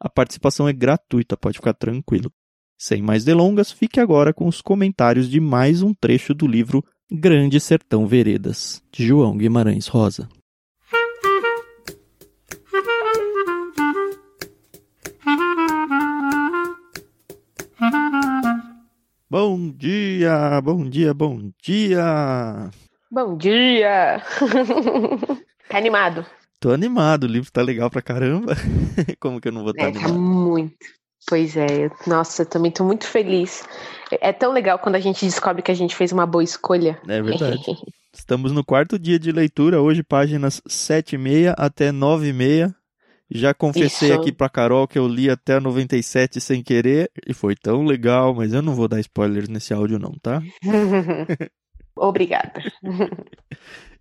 A participação é gratuita, pode ficar tranquilo. Sem mais delongas, fique agora com os comentários de mais um trecho do livro Grande Sertão Veredas, de João Guimarães Rosa. Bom dia, bom dia, bom dia! Bom dia! tá animado? Tô animado, o livro tá legal pra caramba. Como que eu não vou estar tá é, animado? Tá muito. Pois é, nossa, eu também tô muito feliz. É tão legal quando a gente descobre que a gente fez uma boa escolha. É verdade. Estamos no quarto dia de leitura, hoje páginas 7 e meia até 9 e meia. Já confessei Isso. aqui pra Carol que eu li até a 97 sem querer e foi tão legal, mas eu não vou dar spoilers nesse áudio não, tá? Obrigada.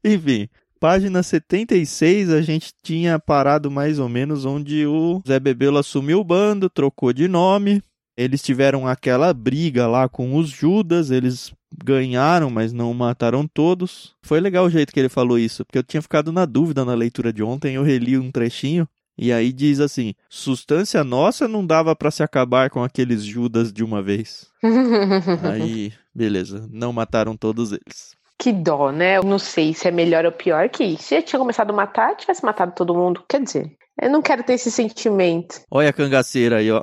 Enfim, Página 76, a gente tinha parado mais ou menos onde o Zé Bebelo assumiu o bando, trocou de nome. Eles tiveram aquela briga lá com os Judas, eles ganharam, mas não mataram todos. Foi legal o jeito que ele falou isso, porque eu tinha ficado na dúvida na leitura de ontem, eu reli um trechinho. E aí diz assim: substância nossa não dava para se acabar com aqueles Judas de uma vez. aí, beleza, não mataram todos eles. Que dó, né? Eu não sei se é melhor ou pior que se eu tinha começado a matar, tivesse matado todo mundo. Quer dizer, eu não quero ter esse sentimento. Olha a cangaceira aí, ó.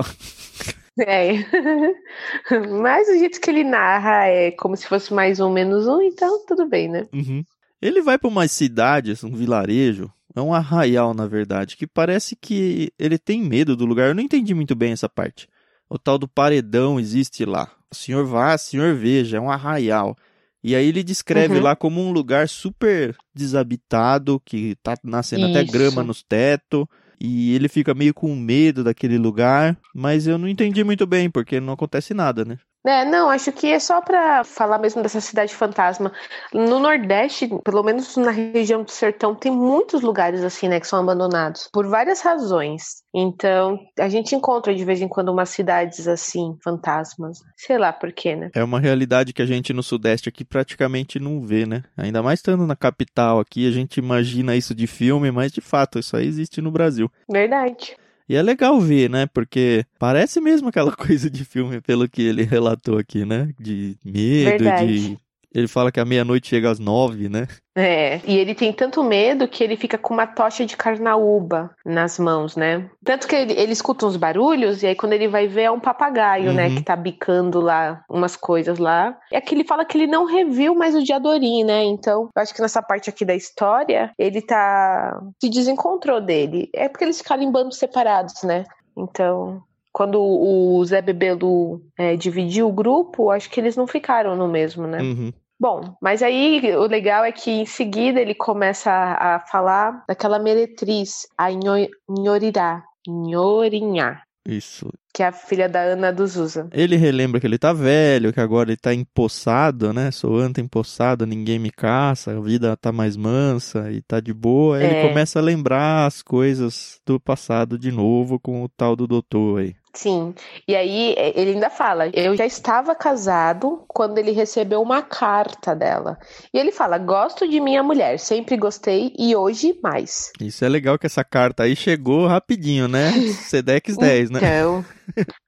É. Mas o jeito que ele narra é como se fosse mais um menos um, então tudo bem, né? Uhum. Ele vai para uma cidade, um vilarejo, é um arraial, na verdade, que parece que ele tem medo do lugar. Eu não entendi muito bem essa parte. O tal do paredão existe lá. O senhor vá, o senhor veja, é um arraial. E aí ele descreve uhum. lá como um lugar super desabitado, que tá nascendo Isso. até grama nos tetos. E ele fica meio com medo daquele lugar, mas eu não entendi muito bem, porque não acontece nada, né? É, não, acho que é só para falar mesmo dessa cidade fantasma. No Nordeste, pelo menos na região do sertão, tem muitos lugares assim, né, que são abandonados por várias razões. Então, a gente encontra de vez em quando umas cidades assim, fantasmas. Sei lá por quê, né? É uma realidade que a gente no Sudeste aqui praticamente não vê, né? Ainda mais estando na capital aqui, a gente imagina isso de filme, mas de fato, isso aí existe no Brasil. Verdade. E é legal ver, né? Porque parece mesmo aquela coisa de filme, pelo que ele relatou aqui, né? De medo, Verdade. de ele fala que a meia-noite chega às nove, né? É, e ele tem tanto medo que ele fica com uma tocha de carnaúba nas mãos, né? Tanto que ele, ele escuta uns barulhos e aí quando ele vai ver é um papagaio, né, uhum. né? Que tá bicando lá umas coisas lá. É que ele fala que ele não reviu mais o Diadorim, né? Então, eu acho que nessa parte aqui da história, ele tá... se desencontrou dele. É porque eles ficaram em bandos separados, né? Então, quando o Zé Bebelo é, dividiu o grupo, acho que eles não ficaram no mesmo, né? Uhum. Bom, mas aí o legal é que em seguida ele começa a, a falar daquela meretriz, a Nhorirá, Nhorinhá. Isso. Que é a filha da Ana do Zusa. Ele relembra que ele tá velho, que agora ele tá empossado, né? Sou anta empossado, ninguém me caça, a vida tá mais mansa e tá de boa. Aí é. ele começa a lembrar as coisas do passado de novo com o tal do doutor aí. Sim. E aí é, ele ainda fala: eu já estava casado quando ele recebeu uma carta dela. E ele fala: gosto de minha mulher, sempre gostei e hoje mais. Isso é legal que essa carta aí chegou rapidinho, né? Sedex 10, né? Então,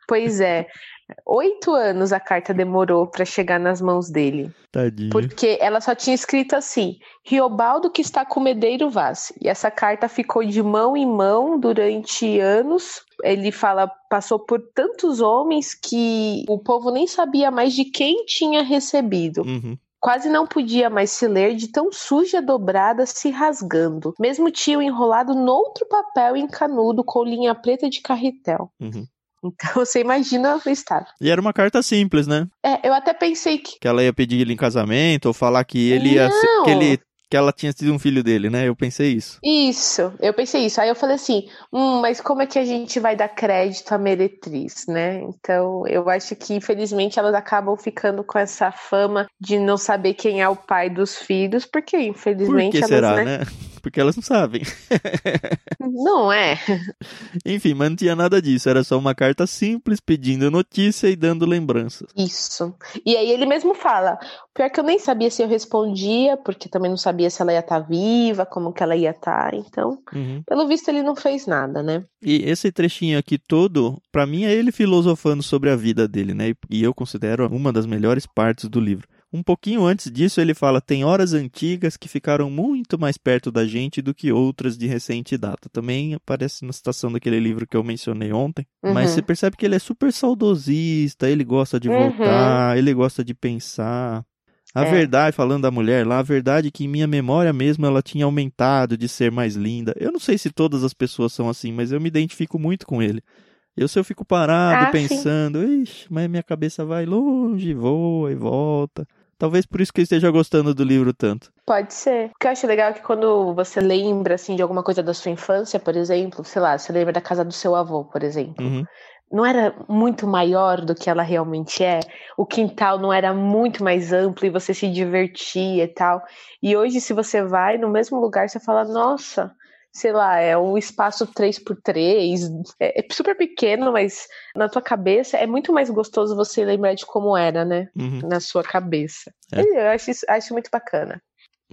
pois é. Oito anos a carta demorou para chegar nas mãos dele. Tadinho. Porque ela só tinha escrito assim: Riobaldo que está com Medeiro Vaz. E essa carta ficou de mão em mão durante anos. Ele fala, passou por tantos homens que o povo nem sabia mais de quem tinha recebido. Uhum. Quase não podia mais se ler de tão suja dobrada se rasgando. Mesmo tinha enrolado noutro papel encanudo com linha preta de carretel. Uhum. Então você imagina o estado. E era uma carta simples, né? É, eu até pensei que. Que ela ia pedir ele em casamento, ou falar que ele ia. Que ele que ela tinha sido um filho dele, né? Eu pensei isso. Isso, eu pensei isso. Aí eu falei assim, hum, mas como é que a gente vai dar crédito à meretriz, né? Então, eu acho que, infelizmente, elas acabam ficando com essa fama de não saber quem é o pai dos filhos, porque, infelizmente, Por que elas, será, né? né? Porque elas não sabem. Não é. Enfim, mas não tinha nada disso. Era só uma carta simples pedindo notícia e dando lembranças. Isso. E aí ele mesmo fala, pior que eu nem sabia se eu respondia, porque também não sabia se ela ia estar viva, como que ela ia estar, então, Uhum. pelo visto ele não fez nada, né? E esse trechinho aqui todo, pra mim, é ele filosofando sobre a vida dele, né? E eu considero uma das melhores partes do livro. Um pouquinho antes disso, ele fala: tem horas antigas que ficaram muito mais perto da gente do que outras de recente data. Também aparece na citação daquele livro que eu mencionei ontem. Mas Uhum. você percebe que ele é super saudosista, ele gosta de Uhum. voltar, ele gosta de pensar. A É. verdade, falando da mulher lá, a verdade é que em minha memória mesmo ela tinha aumentado de ser mais linda. Eu não sei se todas as pessoas são assim, mas eu me identifico muito com ele. Eu, se eu fico parado Ah, sim. pensando, ixi, mas minha cabeça vai longe, voa e volta. Talvez por isso que eu esteja gostando do livro tanto. Pode ser. O que eu acho legal é que quando você lembra, assim, de alguma coisa da sua infância, por exemplo, sei lá, você lembra da casa do seu avô, por exemplo. Uhum. Não era muito maior do que ela realmente é? O quintal não era muito mais amplo e você se divertia e tal? E hoje, se você vai no mesmo lugar, você fala, nossa, sei lá, é um espaço 3x3, é, é super pequeno, mas na tua cabeça é muito mais gostoso você lembrar de como era, né? Uhum. Na sua cabeça. É. Eu acho, isso, acho muito bacana.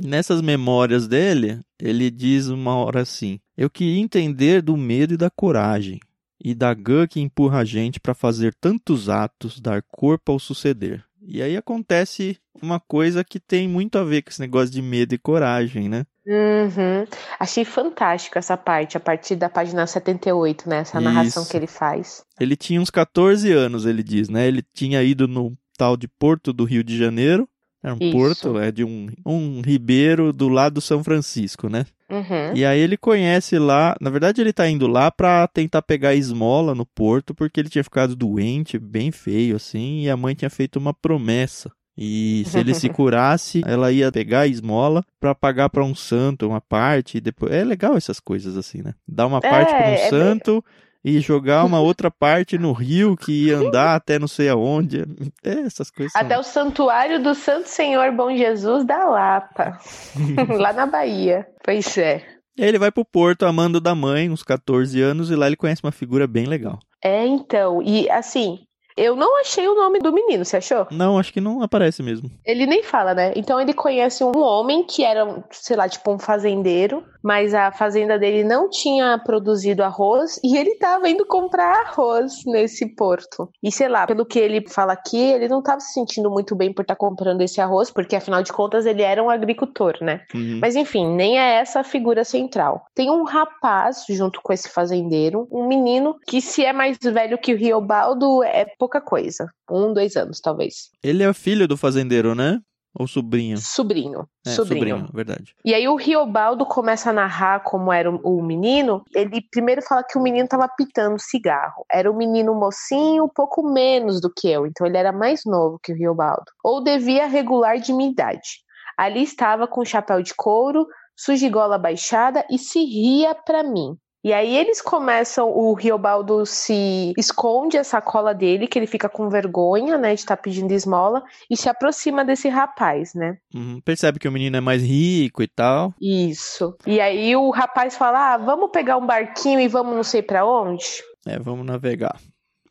Nessas memórias dele, ele diz uma hora assim: Eu queria entender do medo e da coragem, e da gã que empurra a gente para fazer tantos atos, dar corpo ao suceder. E aí acontece uma coisa que tem muito a ver com esse negócio de medo e coragem, né? Uhum. Achei fantástico essa parte, a partir da página 78, né? Essa narração Isso. que ele faz. Ele tinha uns 14 anos, ele diz, né? Ele tinha ido no tal de Porto do Rio de Janeiro. Era um Isso. porto, é de um, um ribeiro do lado do São Francisco, né? Uhum. E aí ele conhece lá, na verdade ele tá indo lá pra tentar pegar esmola no porto, porque ele tinha ficado doente, bem feio assim, e a mãe tinha feito uma promessa. E se ele se curasse, ela ia pegar a esmola pra pagar pra um santo uma parte, e depois é legal essas coisas assim, né? Dar uma parte pra um é santo e jogar uma outra parte no rio que ia andar até não sei aonde. É, essas coisas. são- Até o Santuário do Santo Senhor Bom Jesus da Lapa, lá na Bahia. Pois é. E aí ele vai pro porto amando da mãe, uns 14 anos, e lá ele conhece uma figura bem legal. É, então, e assim, eu não achei o nome do menino, você achou? Não, acho que não aparece mesmo. Ele nem fala, né? Então ele conhece um homem que era, sei lá, tipo um fazendeiro, mas a fazenda dele não tinha produzido arroz e ele tava indo comprar arroz nesse porto. E sei lá, pelo que ele fala aqui, ele não tava se sentindo muito bem por estar comprando esse arroz, porque afinal de contas ele era um agricultor, né? Uhum. Mas enfim, nem é essa a figura central. Tem um rapaz junto com esse fazendeiro, um menino que, se é mais velho que o Riobaldo, é pouca coisa. Um, dois anos, talvez. Ele é filho do fazendeiro, né? Ou sobrinho? Sobrinho. É, sobrinho. verdade. E aí o Riobaldo começa a narrar como era o, o menino. Ele primeiro fala que o menino estava pitando cigarro. Era um menino mocinho, um pouco menos do que eu. Então ele era mais novo que o Riobaldo. Ou devia regular de minha idade. Ali estava com chapéu de couro, sujigola baixada e se ria pra mim. E aí eles começam, o Riobaldo se esconde a sacola dele, que ele fica com vergonha, né, de estar pedindo esmola, e se aproxima desse rapaz, né? Uhum. Percebe que o menino é mais rico e tal. Isso. E aí o rapaz fala: ah, vamos pegar um barquinho e vamos não sei pra onde? É, vamos navegar.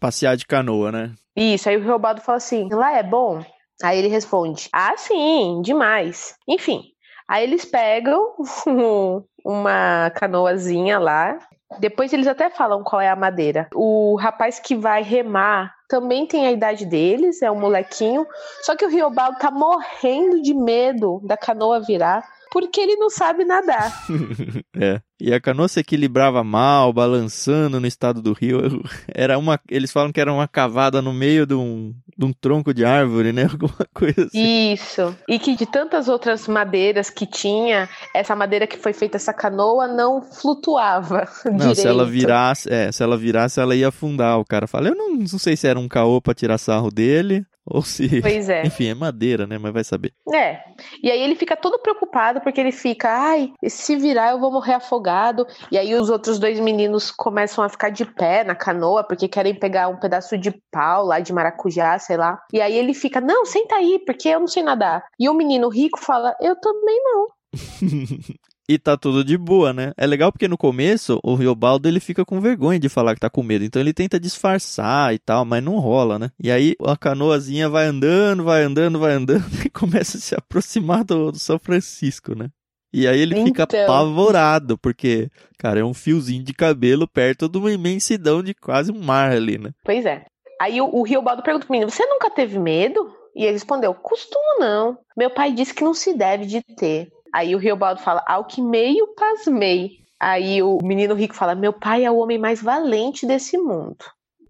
Passear de canoa, né? Isso. Aí o Reobaldo fala assim: lá é bom? Aí ele responde: ah, sim, demais. Enfim. Aí eles pegam uma canoazinha lá. Depois eles até falam qual é a madeira. O rapaz que vai remar também tem a idade deles, é um molequinho. Só que o Riobaldo tá morrendo de medo da canoa virar, porque ele não sabe nadar. é. E a canoa se equilibrava mal, balançando no estado do rio. Era uma. Eles falam que era uma cavada no meio de um, de um tronco de árvore, né? Alguma coisa assim. Isso. E que de tantas outras madeiras que tinha, essa madeira que foi feita essa canoa não flutuava. Não, direito. se ela virasse, é, se ela virasse, ela ia afundar. O cara fala, eu não, não sei se era um caô pra tirar sarro dele, Ou se. Pois é. Enfim, é madeira, né? Mas vai saber. É. E aí ele fica todo preocupado porque ele fica, ai, se virar eu vou morrer afogado. E aí os outros dois meninos começam a ficar de pé na canoa porque querem pegar um pedaço de pau lá de maracujá, sei lá. E aí ele fica, não, senta aí, porque eu não sei nadar. E o menino rico fala, eu também não. e tá tudo de boa, né? É legal porque no começo o Riobaldo ele fica com vergonha de falar que tá com medo, então ele tenta disfarçar e tal, mas não rola, né? E aí a canoazinha vai andando, vai andando, vai andando e começa a se aproximar do, do São Francisco, né? E aí ele fica então... apavorado, porque, cara, é um fiozinho de cabelo perto de uma imensidão de quase um mar ali, né? Pois é. Aí o, o Riobaldo pergunta pro menino, você nunca teve medo? E ele respondeu, costumo não. Meu pai disse que não se deve de ter. Aí o Riobaldo fala, ao que meio pasmei. Aí o menino rico fala, meu pai é o homem mais valente desse mundo.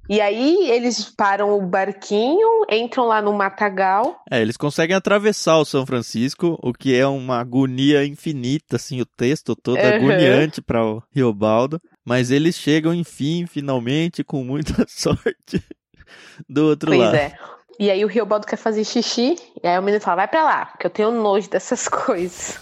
E aí eles param o barquinho, entram lá no matagal. É, eles conseguem atravessar o São Francisco, o que é uma agonia infinita, assim, o texto todo uhum. agoniante para o Riobaldo. Mas eles chegam, enfim, finalmente, com muita sorte, do outro pois lado. Pois é. E aí o Riobaldo quer fazer xixi, e aí o menino fala, vai pra lá, porque eu tenho nojo dessas coisas.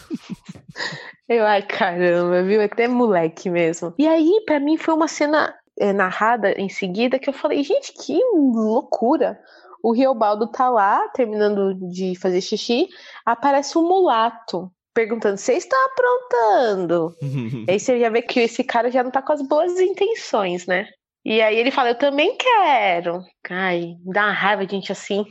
eu, ai caramba, viu? É até moleque mesmo. E aí, para mim, foi uma cena é, narrada em seguida que eu falei, gente, que loucura. O Riobaldo tá lá, terminando de fazer xixi, aparece um mulato perguntando: Você está aprontando? aí você já vê que esse cara já não tá com as boas intenções, né? E aí ele fala, eu também quero. Ai, dá uma raiva de gente assim.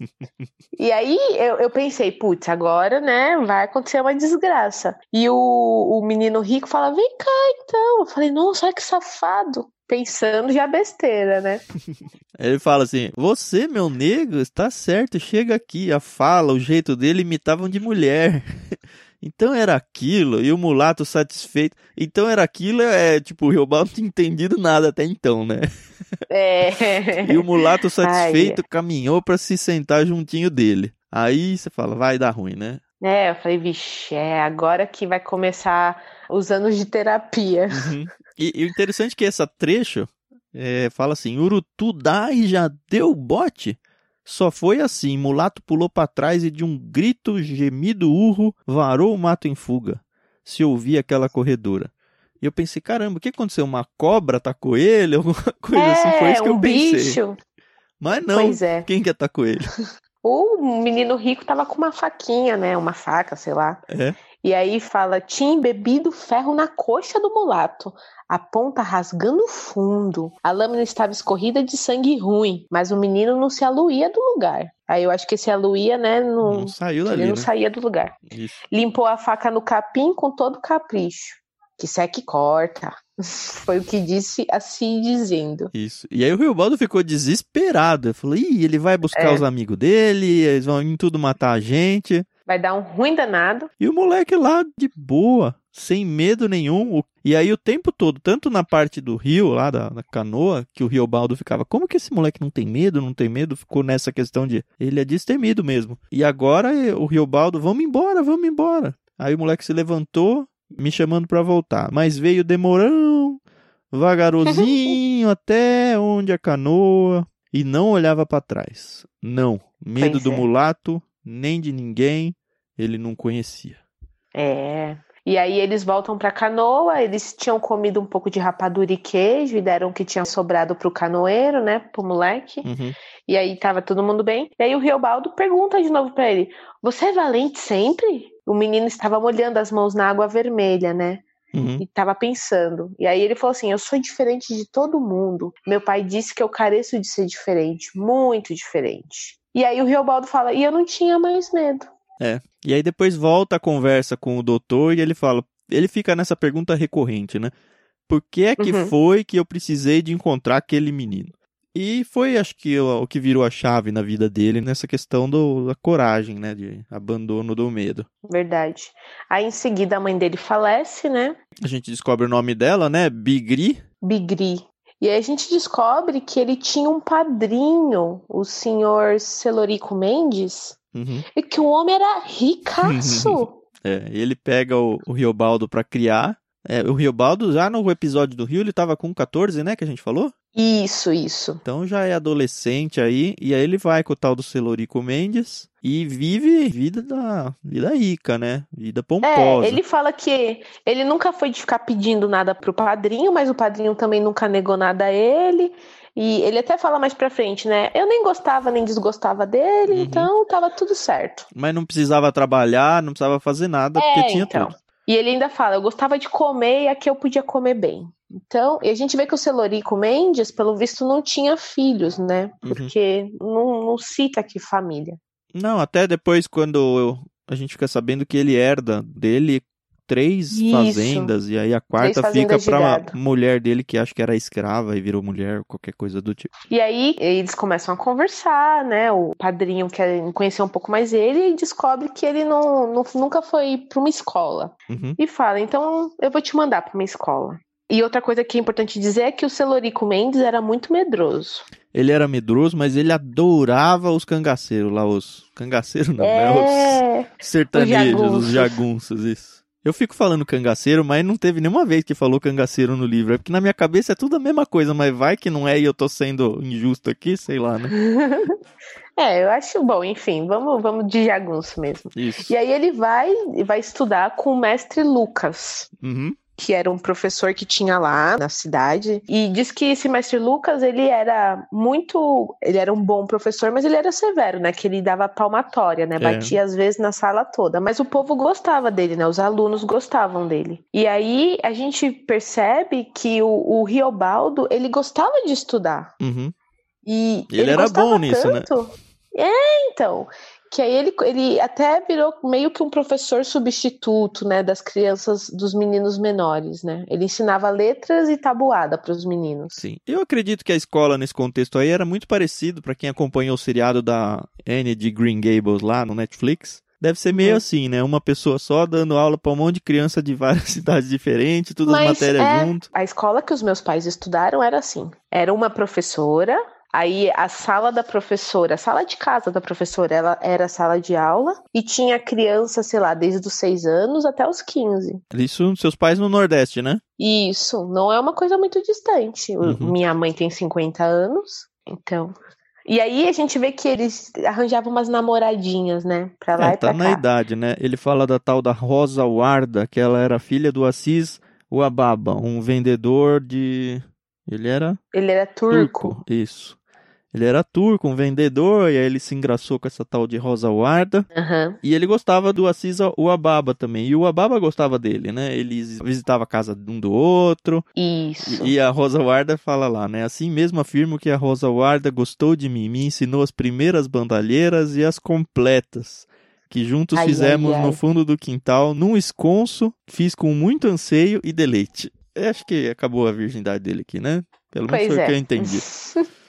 e aí eu, eu pensei, putz, agora, né, vai acontecer uma desgraça. E o, o menino rico fala, vem cá então. Eu falei, nossa, olha que safado. Pensando já besteira, né? Ele fala assim: Você, meu negro, está certo, chega aqui. A fala, o jeito dele imitavam de mulher. Então era aquilo, e o mulato satisfeito. Então era aquilo, é tipo, o Riobal não tinha entendido nada até então, né? É. e o mulato satisfeito Ai. caminhou para se sentar juntinho dele. Aí você fala, vai dar ruim, né? É, eu falei, vixe, é agora que vai começar os anos de terapia. Uhum. E, e, o interessante é que essa trecho é, fala assim: Urutu dá e já deu bote. Só foi assim, mulato pulou para trás e de um grito, gemido urro, varou o mato em fuga. Se ouvia aquela corredora. E eu pensei, caramba, o que aconteceu? Uma cobra atacou ele? Alguma coisa é, assim? Foi isso que um eu pensei. Bicho. Mas não. Pois é. Quem que atacou ele? O menino rico tava com uma faquinha, né? Uma faca, sei lá. É. E aí fala: tinha embebido ferro na coxa do mulato, a ponta rasgando fundo. A lâmina estava escorrida de sangue ruim, mas o menino não se aluía do lugar. Aí eu acho que esse aluía, né? Não, não saiu dali. Ele não né? saía do lugar. Isso. Limpou a faca no capim com todo capricho. Que seque e corta. Foi o que disse assim dizendo. Isso. E aí o Riobaldo ficou desesperado. Ele falou: Ih, ele vai buscar é. os amigos dele, eles vão em tudo matar a gente. Vai dar um ruim danado. E o moleque lá de boa, sem medo nenhum. E aí o tempo todo, tanto na parte do rio, lá da, da canoa, que o Riobaldo ficava, como que esse moleque não tem medo, não tem medo? Ficou nessa questão de, ele é destemido mesmo. E agora o Riobaldo, vamos embora, vamos embora. Aí o moleque se levantou, me chamando para voltar. Mas veio demorão, vagarosinho até onde a canoa e não olhava para trás. Não, medo pois do mulato, nem de ninguém, ele não conhecia. É. E aí eles voltam para canoa, eles tinham comido um pouco de rapadura e queijo e deram o que tinha sobrado pro canoeiro, né, pro moleque. Uhum. E aí tava todo mundo bem. E aí o Riobaldo pergunta de novo para ele: "Você é valente sempre?" O menino estava molhando as mãos na água vermelha, né? Uhum. E estava pensando. E aí ele falou assim: Eu sou diferente de todo mundo. Meu pai disse que eu careço de ser diferente, muito diferente. E aí o Riobaldo fala, e eu não tinha mais medo. É. E aí depois volta a conversa com o doutor e ele fala, ele fica nessa pergunta recorrente, né? Por que é que uhum. foi que eu precisei de encontrar aquele menino? E foi, acho que, o, que virou a chave na vida dele nessa questão do, da coragem, né? De abandono do medo. Verdade. Aí em seguida a mãe dele falece, né? A gente descobre o nome dela, né? Bigri. Bigri. E aí a gente descobre que ele tinha um padrinho, o senhor Celorico Mendes, uhum. e que o homem era ricaço. é, ele pega o, o Riobaldo para criar. É, o Riobaldo, já no episódio do Rio, ele tava com 14, né, que a gente falou? Isso, isso. Então já é adolescente aí, e aí ele vai com o tal do Celorico Mendes e vive vida da vida rica, né? Vida pomposa. É, ele fala que ele nunca foi de ficar pedindo nada pro padrinho, mas o padrinho também nunca negou nada a ele. E ele até fala mais pra frente, né? Eu nem gostava nem desgostava dele, uhum. então tava tudo certo. Mas não precisava trabalhar, não precisava fazer nada, é, porque tinha então. tudo. E ele ainda fala, eu gostava de comer e aqui eu podia comer bem. Então, e a gente vê que o Celorico Mendes, pelo visto, não tinha filhos, né? Uhum. Porque uhum. não, não cita aqui família. Não, até depois, quando eu, a gente fica sabendo que ele herda dele três Isso. fazendas, e aí a quarta fica pra mulher dele, que acho que era escrava e virou mulher, qualquer coisa do tipo. E aí eles começam a conversar, né? O padrinho quer conhecer um pouco mais ele e descobre que ele não, não nunca foi pra uma escola. Uhum. E fala: então eu vou te mandar pra uma escola. E outra coisa que é importante dizer é que o Celorico Mendes era muito medroso. Ele era medroso, mas ele adorava os cangaceiros lá, os cangaceiros não, é... né? Os sertanejos, os jagunços. os jagunços, isso. Eu fico falando cangaceiro, mas não teve nenhuma vez que falou cangaceiro no livro. É porque na minha cabeça é tudo a mesma coisa, mas vai que não é e eu tô sendo injusto aqui, sei lá, né? é, eu acho bom, enfim, vamos, vamos de jagunço mesmo. Isso. E aí ele vai, vai estudar com o mestre Lucas. Uhum que era um professor que tinha lá na cidade, e diz que esse mestre Lucas, ele era muito, ele era um bom professor, mas ele era severo, né, que ele dava palmatória, né, é. batia às vezes na sala toda, mas o povo gostava dele, né, os alunos gostavam dele. E aí a gente percebe que o, o Riobaldo, ele gostava de estudar. Uhum. E ele, ele era bom nisso, né? tanto, né? É, então que aí ele, ele até virou meio que um professor substituto, né, das crianças, dos meninos menores, né? Ele ensinava letras e tabuada para os meninos. Sim. Eu acredito que a escola nesse contexto aí era muito parecido para quem acompanhou o seriado da Anne de Green Gables lá no Netflix. Deve ser meio uhum. assim, né? Uma pessoa só dando aula para um monte de criança de várias cidades diferentes, todas as matérias é, junto. A escola que os meus pais estudaram era assim. Era uma professora, Aí a sala da professora, a sala de casa da professora, ela era sala de aula e tinha criança, sei lá, desde os seis anos até os 15. Isso, seus pais no Nordeste, né? Isso, não é uma coisa muito distante. Uhum. Minha mãe tem 50 anos, então. E aí a gente vê que eles arranjavam umas namoradinhas, né? Pra lá é, e tá pra na idade, né? Ele fala da tal da Rosa Warda, que ela era filha do Assis Uababa, um vendedor de. Ele era. Ele era turco. turco. Isso. Ele era turco, um vendedor, e aí ele se engraçou com essa tal de Rosa Warda. Uhum. E ele gostava do Assis Uababa também. E o Uababa gostava dele, né? Ele visitava a casa de um do outro. Isso. E, e a Rosa Warda fala lá, né? Assim mesmo afirmo que a Rosa Warda gostou de mim, me ensinou as primeiras bandalheiras e as completas que juntos ai, fizemos ai, ai. no fundo do quintal, num esconso, fiz com muito anseio e deleite. Eu acho que acabou a virgindade dele aqui, né? Pelo menos foi o é. que eu entendi.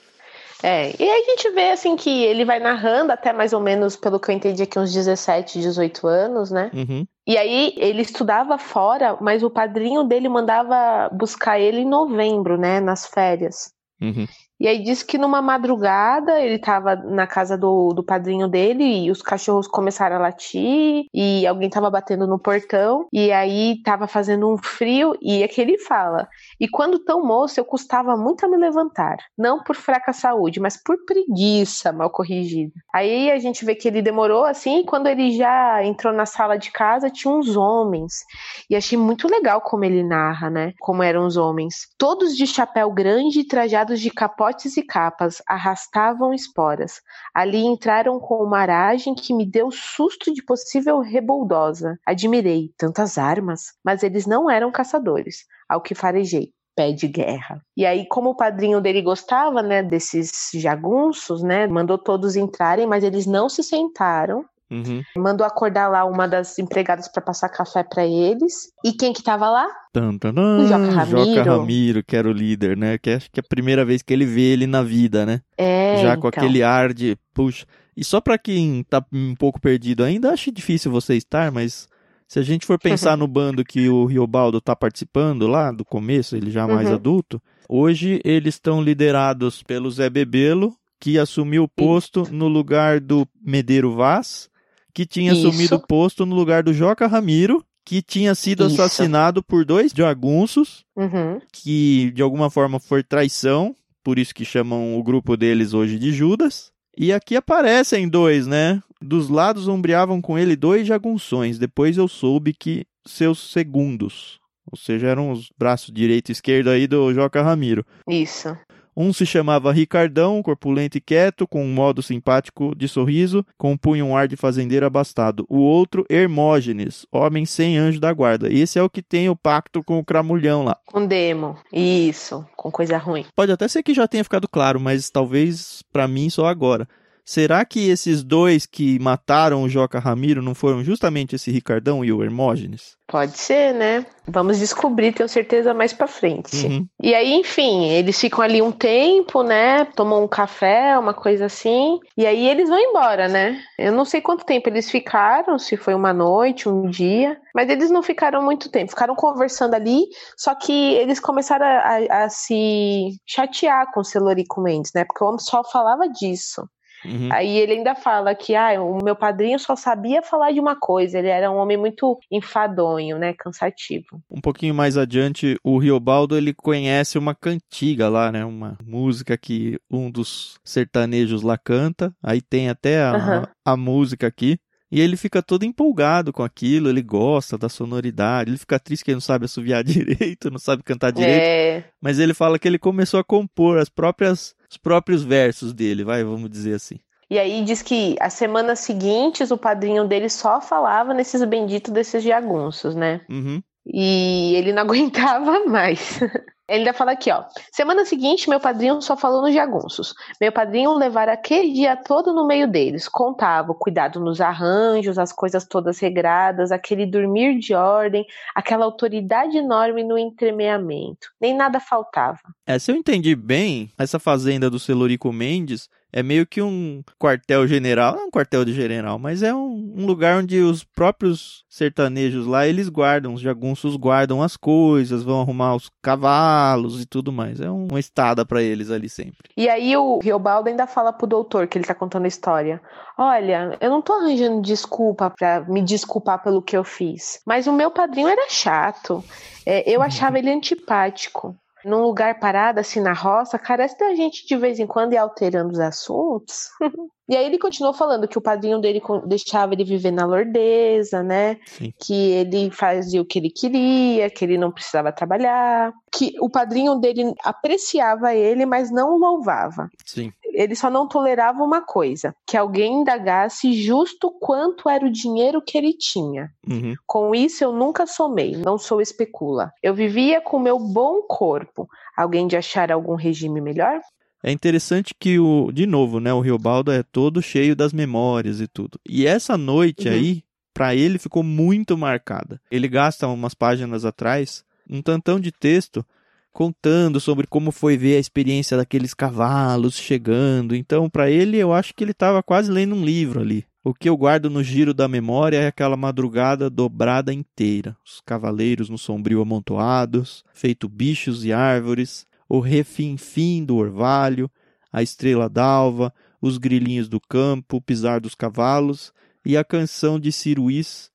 É, e aí a gente vê assim que ele vai narrando até mais ou menos, pelo que eu entendi aqui, uns 17, 18 anos, né? Uhum. E aí ele estudava fora, mas o padrinho dele mandava buscar ele em novembro, né? Nas férias. Uhum. E aí disse que numa madrugada ele estava na casa do, do padrinho dele e os cachorros começaram a latir e alguém estava batendo no portão e aí estava fazendo um frio e é que ele fala. E quando tão moço eu custava muito a me levantar, não por fraca saúde, mas por preguiça mal corrigida. Aí a gente vê que ele demorou assim e quando ele já entrou na sala de casa tinha uns homens. E achei muito legal como ele narra, né? Como eram os homens. Todos de chapéu grande e trajados de capote potes e capas arrastavam esporas. Ali entraram com uma aragem que me deu susto de possível reboldosa. Admirei tantas armas, mas eles não eram caçadores, ao que farejei pé de guerra. E aí, como o padrinho dele gostava, né, desses jagunços, né, mandou todos entrarem, mas eles não se sentaram Uhum. Mandou acordar lá uma das empregadas para passar café para eles. E quem que tava lá? Tan, tan, tan, Joca Ramiro. Joca Ramiro, que era o líder, né? Que acho que é a primeira vez que ele vê ele na vida, né? É. Já com então. aquele ar de, puxa. E só para quem tá um pouco perdido ainda, acho difícil você estar, mas se a gente for pensar no bando que o Riobaldo tá participando lá do começo, ele já mais uhum. adulto, hoje eles estão liderados pelo Zé Bebelo, que assumiu o posto no lugar do Medeiro Vaz, que tinha Isso. assumido o posto no lugar do Joca Ramiro, que tinha sido Isso. assassinado por dois jagunços, uhum. que de alguma forma foi traição por isso que chamam o grupo deles hoje de Judas. E aqui aparecem dois, né? Dos lados ombreavam com ele dois jagunções. Depois eu soube que seus segundos, ou seja, eram os braços direito e esquerdo aí do Joca Ramiro. Isso. Um se chamava Ricardão, corpulento e quieto, com um modo simpático de sorriso, compunha um ar de fazendeiro abastado. O outro, Hermógenes, homem sem anjo da guarda. Esse é o que tem o pacto com o cramulhão lá. Com demo. Isso, com coisa ruim. Pode até ser que já tenha ficado claro, mas talvez para mim só agora. Será que esses dois que mataram o Joca Ramiro não foram justamente esse Ricardão e o Hermógenes? Pode ser, né? Vamos descobrir, tenho certeza, mais pra frente. Uhum. E aí, enfim, eles ficam ali um tempo, né? Tomam um café, uma coisa assim. E aí eles vão embora, né? Eu não sei quanto tempo eles ficaram, se foi uma noite, um dia. Mas eles não ficaram muito tempo. Ficaram conversando ali, só que eles começaram a, a, a se chatear com o Celorico Mendes, né? Porque o homem só falava disso. Uhum. Aí ele ainda fala que ah, o meu padrinho só sabia falar de uma coisa, ele era um homem muito enfadonho, né, cansativo. Um pouquinho mais adiante, o Riobaldo ele conhece uma cantiga lá, né, uma música que um dos sertanejos lá canta, aí tem até a, uhum. a música aqui. E ele fica todo empolgado com aquilo, ele gosta da sonoridade, ele fica triste que ele não sabe assoviar direito, não sabe cantar direito. É... Mas ele fala que ele começou a compor as próprias, os próprios versos dele, vai, vamos dizer assim. E aí diz que as semanas seguintes o padrinho dele só falava nesses benditos desses jagunços, né? Uhum. E ele não aguentava mais. Ele ainda fala aqui, ó. Semana seguinte, meu padrinho só falou nos jagunços. Meu padrinho levara aquele dia todo no meio deles. Contava o cuidado nos arranjos, as coisas todas regradas, aquele dormir de ordem, aquela autoridade enorme no entremeamento. Nem nada faltava. É, se eu entendi bem, essa fazenda do Celorico Mendes é meio que um quartel-general, não é um quartel de general, mas é um, um, lugar onde os próprios sertanejos lá, eles guardam, os jagunços guardam as coisas, vão arrumar os cavalos e tudo mais. É um, uma estada para eles ali sempre. E aí o Riobaldo ainda fala pro doutor que ele tá contando a história. Olha, eu não tô arranjando desculpa para me desculpar pelo que eu fiz, mas o meu padrinho era chato. É, eu achava ele antipático num lugar parado, assim, na roça, carece da gente de vez em quando ir alterando os assuntos. e aí ele continuou falando que o padrinho dele deixava ele viver na lordeza, né? Sim. Que ele fazia o que ele queria, que ele não precisava trabalhar. Que o padrinho dele apreciava ele, mas não louvava. Sim ele só não tolerava uma coisa: que alguém indagasse justo quanto era o dinheiro que ele tinha. Uhum. Com isso, eu nunca somei, não sou especula. Eu vivia com meu bom corpo. Alguém de achar algum regime melhor? É interessante que o, de novo, né, o Riobaldo é todo cheio das memórias e tudo. E essa noite uhum. aí, para ele ficou muito marcada. Ele gasta umas páginas atrás um tantão de texto contando sobre como foi ver a experiência daqueles cavalos chegando. Então, para ele, eu acho que ele estava quase lendo um livro ali. O que eu guardo no giro da memória é aquela madrugada dobrada inteira, os cavaleiros no sombrio amontoados, feito bichos e árvores, o refinfim do orvalho, a estrela d'alva, os grilinhos do campo, o pisar dos cavalos e a canção de Ciruís.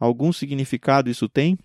Algum significado isso tem?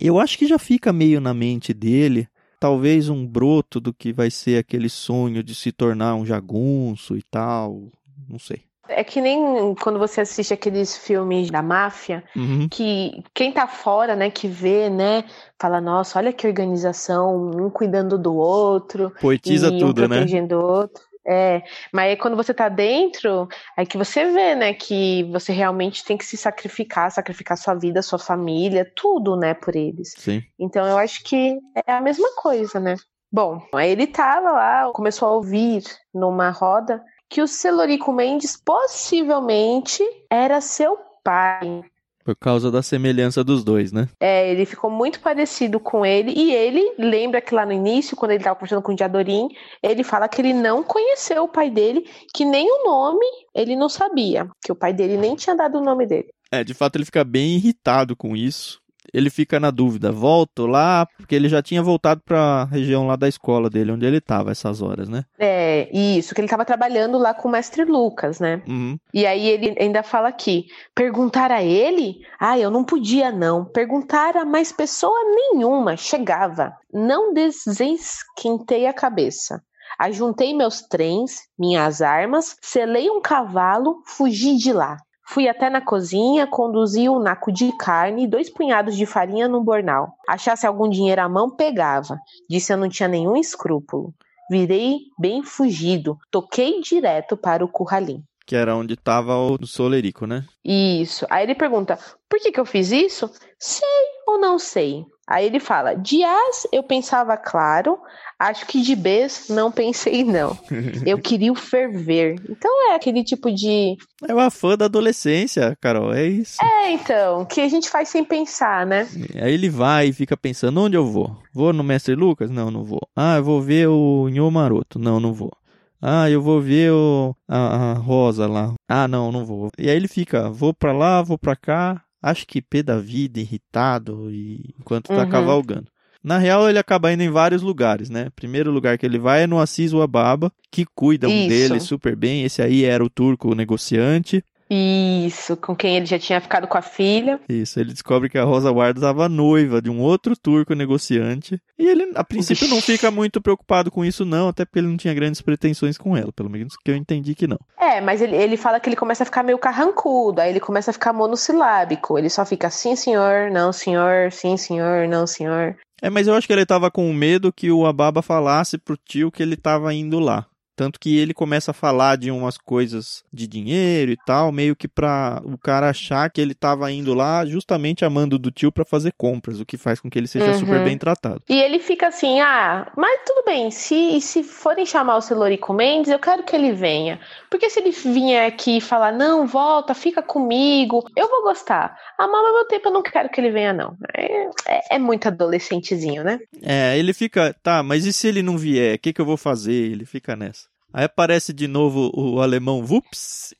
Eu acho que já fica meio na mente dele, talvez um broto do que vai ser aquele sonho de se tornar um jagunço e tal, não sei. É que nem quando você assiste aqueles filmes da máfia, uhum. que quem tá fora, né, que vê, né, fala, nossa, olha que organização, um cuidando do outro. Poetiza e tudo, um protegendo né? o outro. É, mas aí quando você tá dentro, é que você vê, né, que você realmente tem que se sacrificar, sacrificar sua vida, sua família, tudo, né, por eles. Sim. Então eu acho que é a mesma coisa, né? Bom, aí ele tava lá, começou a ouvir numa roda que o Celorico Mendes possivelmente era seu pai. Por causa da semelhança dos dois, né? É, ele ficou muito parecido com ele. E ele lembra que lá no início, quando ele estava conversando com o Diadorim, ele fala que ele não conheceu o pai dele, que nem o nome ele não sabia. Que o pai dele nem tinha dado o nome dele. É, de fato ele fica bem irritado com isso ele fica na dúvida, volto lá, porque ele já tinha voltado para a região lá da escola dele, onde ele estava essas horas, né? É, isso, que ele estava trabalhando lá com o mestre Lucas, né? Uhum. E aí ele ainda fala aqui, perguntar a ele? Ah, eu não podia não. Perguntar a mais pessoa nenhuma, chegava. Não desesquentei a cabeça. Ajuntei meus trens, minhas armas, selei um cavalo, fugi de lá. Fui até na cozinha, conduzi um naco de carne e dois punhados de farinha no bornal. Achasse algum dinheiro à mão, pegava. Disse eu não tinha nenhum escrúpulo. Virei bem fugido, toquei direto para o curralim. Que era onde estava o Solerico, né? Isso. Aí ele pergunta: por que, que eu fiz isso? Sei ou não sei. Aí ele fala: de As eu pensava claro, acho que de Bs não pensei não. Eu queria o ferver. Então é aquele tipo de. É uma fã da adolescência, Carol, é isso. É, então, que a gente faz sem pensar, né? Aí ele vai e fica pensando: onde eu vou? Vou no Mestre Lucas? Não, não vou. Ah, eu vou ver o Nho Maroto? Não, não vou. Ah, eu vou ver o, a, a Rosa lá. Ah, não, não vou. E aí ele fica: vou pra lá, vou pra cá acho que pé da vida, irritado, e enquanto tá uhum. cavalgando. Na real, ele acaba indo em vários lugares, né? Primeiro lugar que ele vai é no Assis Ababa, que cuidam Isso. dele super bem. Esse aí era o turco negociante. Isso, com quem ele já tinha ficado com a filha. Isso, ele descobre que a Rosa Ward estava noiva de um outro turco negociante. E ele, a princípio, não fica muito preocupado com isso, não, até porque ele não tinha grandes pretensões com ela, pelo menos que eu entendi que não. É, mas ele, ele fala que ele começa a ficar meio carrancudo, aí ele começa a ficar monossilábico. Ele só fica sim, senhor, não, senhor, sim, senhor, não, senhor. É, mas eu acho que ele tava com medo que o Ababa falasse pro tio que ele tava indo lá. Tanto que ele começa a falar de umas coisas de dinheiro e tal, meio que pra o cara achar que ele tava indo lá justamente amando do tio para fazer compras, o que faz com que ele seja uhum. super bem tratado. E ele fica assim: ah, mas tudo bem, se, se forem chamar o Celorico Mendes, eu quero que ele venha. Porque se ele vier aqui e falar, não, volta, fica comigo, eu vou gostar. Ah, mas ao meu tempo eu não quero que ele venha, não. É, é, é muito adolescentezinho, né? É, ele fica, tá, mas e se ele não vier? O que, que eu vou fazer? Ele fica nessa. Aí aparece de novo o alemão Vups.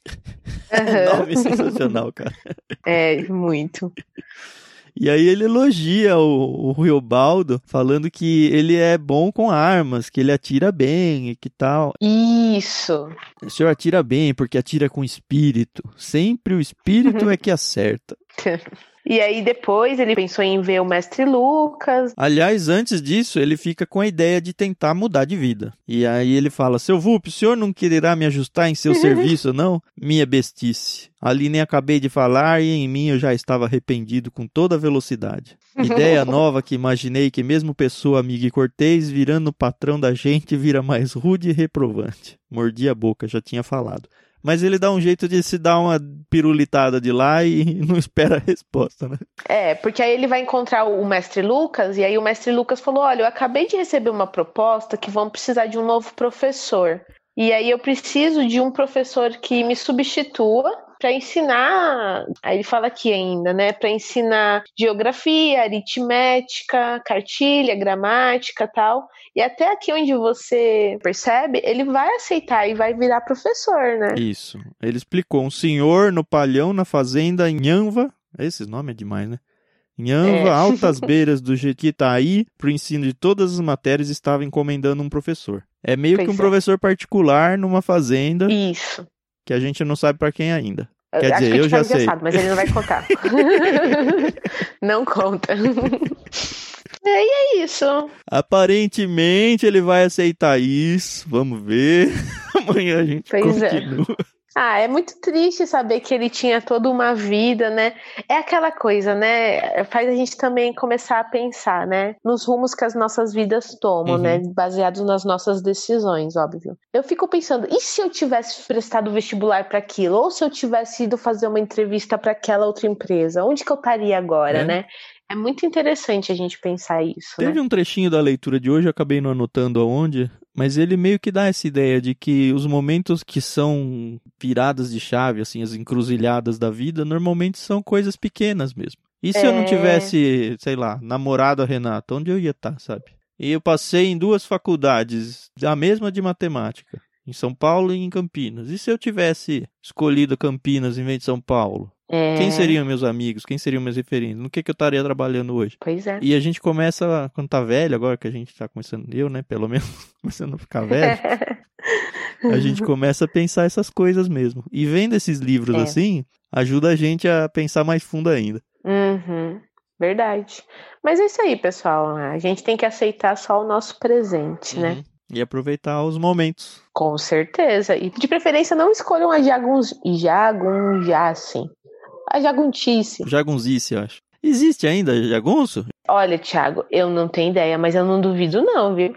Uhum. Nome sensacional, cara. É, muito. E aí ele elogia o, o Riobaldo, falando que ele é bom com armas, que ele atira bem e que tal. Isso. O senhor atira bem porque atira com espírito. Sempre o espírito é que acerta. E aí depois ele pensou em ver o mestre Lucas. Aliás, antes disso, ele fica com a ideia de tentar mudar de vida. E aí ele fala: Seu Vup, o senhor não quererá me ajustar em seu serviço, não? Minha bestice. Ali nem acabei de falar e em mim eu já estava arrependido com toda a velocidade. Ideia nova que imaginei que mesmo pessoa amiga e cortês, virando patrão da gente, vira mais rude e reprovante. Mordi a boca, já tinha falado mas ele dá um jeito de se dar uma pirulitada de lá e não espera a resposta, né? É, porque aí ele vai encontrar o mestre Lucas, e aí o mestre Lucas falou: Olha, eu acabei de receber uma proposta que vão precisar de um novo professor. E aí eu preciso de um professor que me substitua para ensinar, aí ele fala aqui ainda, né, para ensinar geografia, aritmética, cartilha, gramática, tal. E até aqui onde você percebe, ele vai aceitar e vai virar professor, né? Isso. Ele explicou um senhor no palhão na fazenda em Anva, esse nome é demais, né? Em Anva, é. altas beiras do Jequitaí, para o ensino de todas as matérias, estava encomendando um professor. É meio pois que um é. professor particular numa fazenda. Isso que a gente não sabe para quem ainda. Quer Acho dizer, que eu já sei. Sabe, mas ele não vai contar. não conta. e é isso. Aparentemente ele vai aceitar isso. Vamos ver. Amanhã a gente pois é. continua. É. Ah, é muito triste saber que ele tinha toda uma vida, né? É aquela coisa, né? Faz a gente também começar a pensar, né? Nos rumos que as nossas vidas tomam, uhum. né? Baseados nas nossas decisões, óbvio. Eu fico pensando, e se eu tivesse prestado vestibular para aquilo? Ou se eu tivesse ido fazer uma entrevista para aquela outra empresa? Onde que eu estaria agora, é. né? É muito interessante a gente pensar isso. Teve né? um trechinho da leitura de hoje, eu acabei não anotando aonde, mas ele meio que dá essa ideia de que os momentos que são viradas de chave, assim, as encruzilhadas da vida, normalmente são coisas pequenas mesmo. E se é... eu não é. tivesse, sei lá, namorado a Renata, onde eu ia estar, tá, sabe? E eu passei em duas faculdades, a mesma de matemática, em São Paulo e em Campinas. E se eu tivesse escolhido Campinas em vez de São Paulo? É... Quem seriam meus amigos? Quem seriam meus referentes? No que, que eu estaria trabalhando hoje? Pois é. E a gente começa, quando tá velho, agora que a gente tá começando, eu, né, pelo menos, começando a ficar velho, a gente começa a pensar essas coisas mesmo. E vendo esses livros é. assim, ajuda a gente a pensar mais fundo ainda. Uhum. Verdade. Mas é isso aí, pessoal. A gente tem que aceitar só o nosso presente, né? uhum. né? E aproveitar os momentos. Com certeza. E de preferência não escolham a jaguns... jagunjassem. A jaguntice. Jagunzice, eu acho. Existe ainda jagunço? Olha, Thiago, eu não tenho ideia, mas eu não duvido não, viu?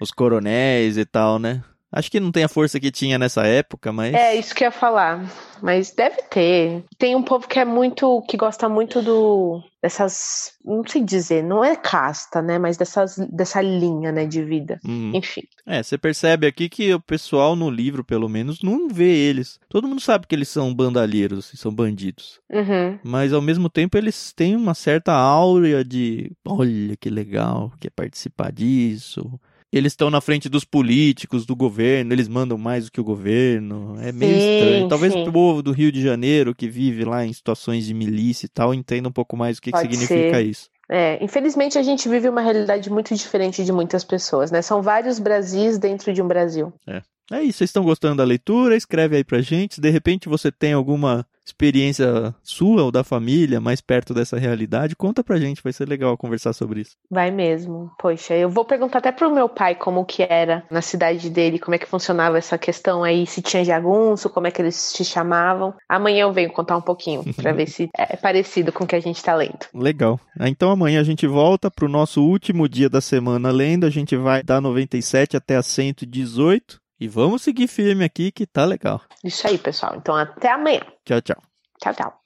Os coronéis e tal, né? Acho que não tem a força que tinha nessa época, mas. É, isso que eu ia falar. Mas deve ter. Tem um povo que é muito. que gosta muito do. dessas. não sei dizer, não é casta, né? Mas dessas, dessa linha, né, de vida. Uhum. Enfim. É, você percebe aqui que o pessoal no livro, pelo menos, não vê eles. Todo mundo sabe que eles são bandalheiros, são bandidos. Uhum. Mas ao mesmo tempo eles têm uma certa áurea de. Olha que legal, quer participar disso eles estão na frente dos políticos, do governo, eles mandam mais do que o governo. É meio sim, estranho. Talvez sim. o povo do Rio de Janeiro, que vive lá em situações de milícia e tal, entenda um pouco mais o que, que significa ser. isso. É, infelizmente a gente vive uma realidade muito diferente de muitas pessoas, né? São vários Brasis dentro de um Brasil. É. É isso, vocês estão gostando da leitura? Escreve aí pra gente. Se de repente você tem alguma experiência sua ou da família mais perto dessa realidade, conta pra gente, vai ser legal conversar sobre isso. Vai mesmo. Poxa, eu vou perguntar até pro meu pai como que era na cidade dele, como é que funcionava essa questão aí, se tinha jagunço, como é que eles se chamavam. Amanhã eu venho contar um pouquinho para ver se é parecido com o que a gente tá lendo. Legal. Então amanhã a gente volta pro nosso último dia da semana lendo, a gente vai da 97 até a 118 e vamos seguir firme aqui que tá legal. Isso aí, pessoal. Então até amanhã. Tchau, tchau. Tchau, tchau.